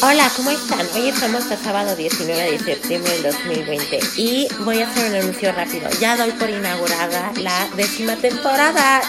Hola, ¿cómo están? Hoy estamos a sábado 19 de septiembre del 2020 y voy a hacer un anuncio rápido. Ya doy por inaugurada la décima temporada.